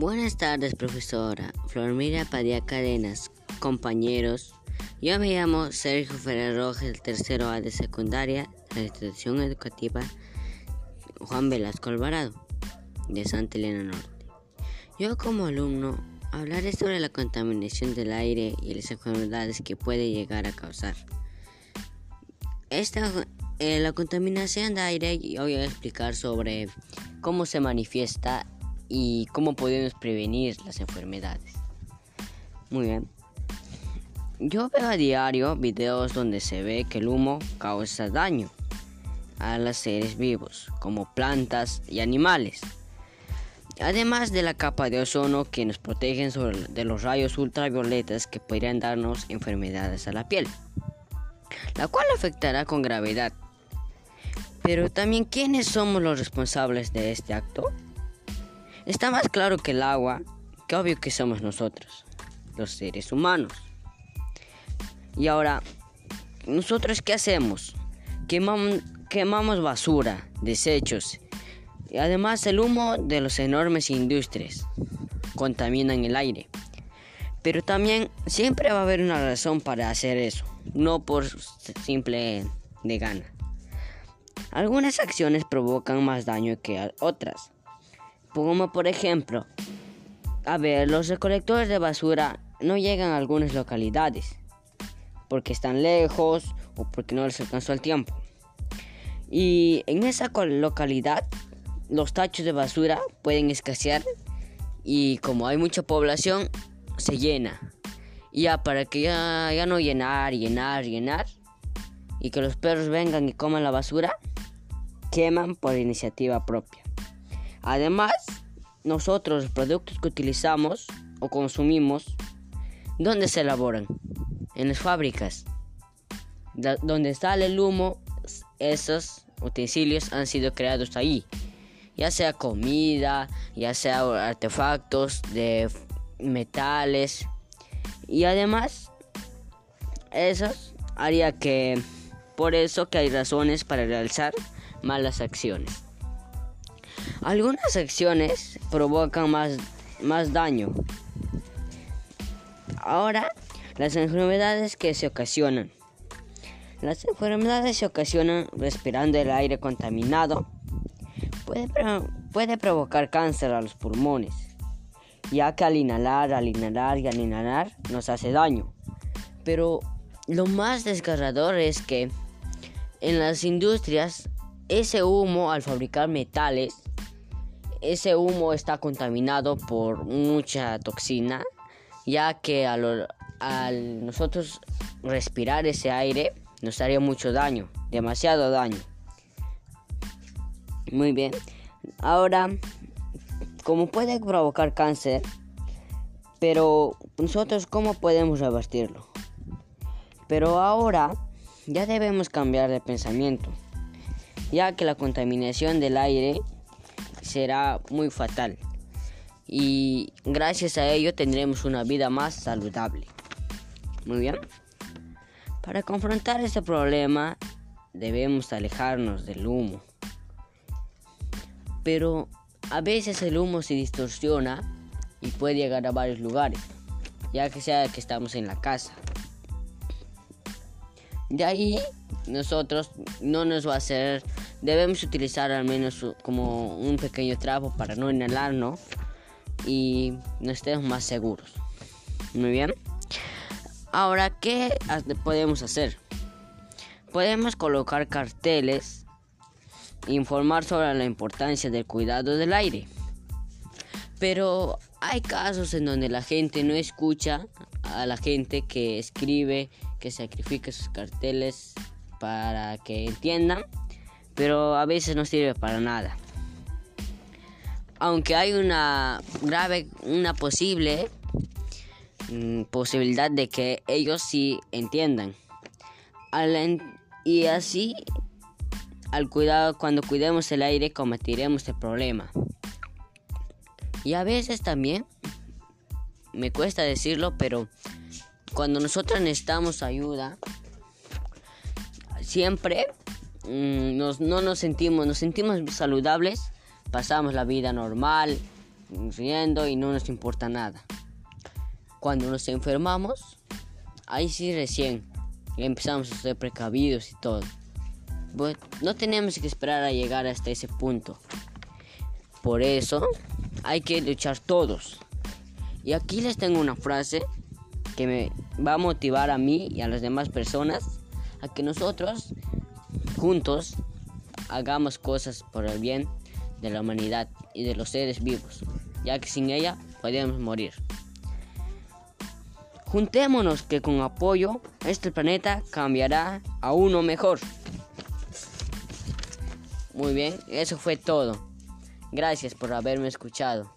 Buenas tardes, profesora Flormira Padilla Cadenas, compañeros. Yo me llamo Sergio Ferrer Rojas, tercero A de secundaria la institución educativa Juan Velasco Alvarado, de Santa Elena Norte. Yo como alumno hablaré sobre la contaminación del aire y las enfermedades que puede llegar a causar. Esta, eh, la contaminación de aire, yo voy a explicar sobre cómo se manifiesta y cómo podemos prevenir las enfermedades. Muy bien. Yo veo a diario videos donde se ve que el humo causa daño a los seres vivos, como plantas y animales. Además de la capa de ozono que nos protegen de los rayos ultravioletas que podrían darnos enfermedades a la piel, la cual afectará con gravedad. Pero también, ¿quiénes somos los responsables de este acto? Está más claro que el agua, que obvio que somos nosotros, los seres humanos. Y ahora, ¿nosotros qué hacemos? Quemamos, basura, desechos. Y además el humo de las enormes industrias contaminan el aire. Pero también siempre va a haber una razón para hacer eso, no por simple de gana. Algunas acciones provocan más daño que otras. Como por ejemplo, a ver, los recolectores de basura no llegan a algunas localidades porque están lejos o porque no les alcanzó el tiempo. Y en esa localidad los tachos de basura pueden escasear y como hay mucha población se llena. Y ya para que ya, ya no llenar, llenar, llenar y que los perros vengan y coman la basura, queman por iniciativa propia. Además, nosotros los productos que utilizamos o consumimos, ¿dónde se elaboran? En las fábricas. donde sale el humo, esos utensilios han sido creados ahí. Ya sea comida, ya sea artefactos de metales. Y además, eso haría que, por eso que hay razones para realizar malas acciones. Algunas acciones provocan más, más daño. Ahora, las enfermedades que se ocasionan. Las enfermedades se ocasionan respirando el aire contaminado. Puede, puede provocar cáncer a los pulmones, ya que al inhalar, al inhalar y al inhalar nos hace daño. Pero lo más desgarrador es que en las industrias ese humo al fabricar metales ese humo está contaminado por mucha toxina, ya que al, nosotros respirar ese aire nos haría mucho daño, demasiado daño. Muy bien. Ahora, como puede provocar cáncer, pero nosotros cómo podemos revertirlo? Pero ahora ya debemos cambiar de pensamiento, ya que la contaminación del aire será muy fatal y gracias a ello tendremos una vida más saludable. Muy bien. Para confrontar este problema debemos alejarnos del humo. Pero a veces el humo se distorsiona y puede llegar a varios lugares, ya que sea que estamos en la casa. De ahí nosotros no nos va a hacer, debemos utilizar al menos como un pequeño trapo para no inhalar, ¿no? Y no estemos más seguros. Muy bien. Ahora, ¿qué podemos hacer? Podemos colocar carteles, informar sobre la importancia del cuidado del aire. Pero hay casos en donde la gente no escucha a la gente que escribe, que sacrifica sus carteles para que entiendan, pero a veces no sirve para nada. Aunque hay una grave, una posible mm, posibilidad de que ellos sí entiendan. y así, al cuidado, cuando cuidemos el aire, combatiremos el problema. Y a veces también, me cuesta decirlo, pero cuando nosotros necesitamos ayuda, siempre mm, no nos sentimos, nos sentimos saludables, pasamos la vida normal riendo y no nos importa nada. Cuando nos enfermamos, ahí sí recién empezamos a ser precavidos y todo. No tenemos que esperar a llegar hasta ese punto. Por eso hay que luchar todos. Y aquí les tengo una frase que me va a motivar a mí y a las demás personas a que nosotros juntos hagamos cosas por el bien de la humanidad y de los seres vivos, ya que sin ella podemos morir. Juntémonos que con apoyo este planeta cambiará a uno mejor. Muy bien, eso fue todo. Gracias por haberme escuchado.